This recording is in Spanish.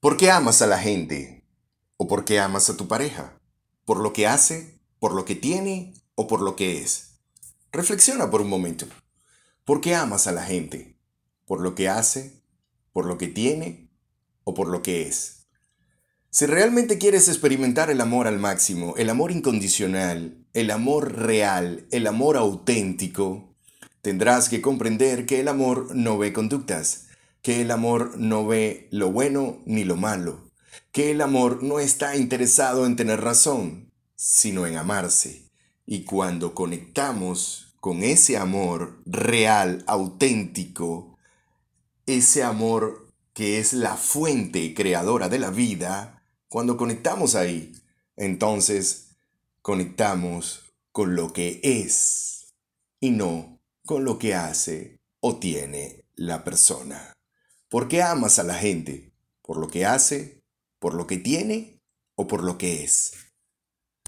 ¿Por qué amas a la gente? ¿O por qué amas a tu pareja? ¿Por lo que hace? ¿Por lo que tiene? ¿O por lo que es? Reflexiona por un momento. ¿Por qué amas a la gente? ¿Por lo que hace? ¿Por lo que tiene? ¿O por lo que es? Si realmente quieres experimentar el amor al máximo, el amor incondicional, el amor real, el amor auténtico, tendrás que comprender que el amor no ve conductas, que el amor no ve lo bueno ni lo malo, que el amor no está interesado en tener razón, sino en amarse. Y cuando conectamos con ese amor real, auténtico, ese amor que es la fuente creadora de la vida, cuando conectamos ahí, entonces conectamos con lo que es y no con lo que hace o tiene la persona. ¿Por qué amas a la gente? ¿Por lo que hace? ¿Por lo que tiene? ¿O por lo que es?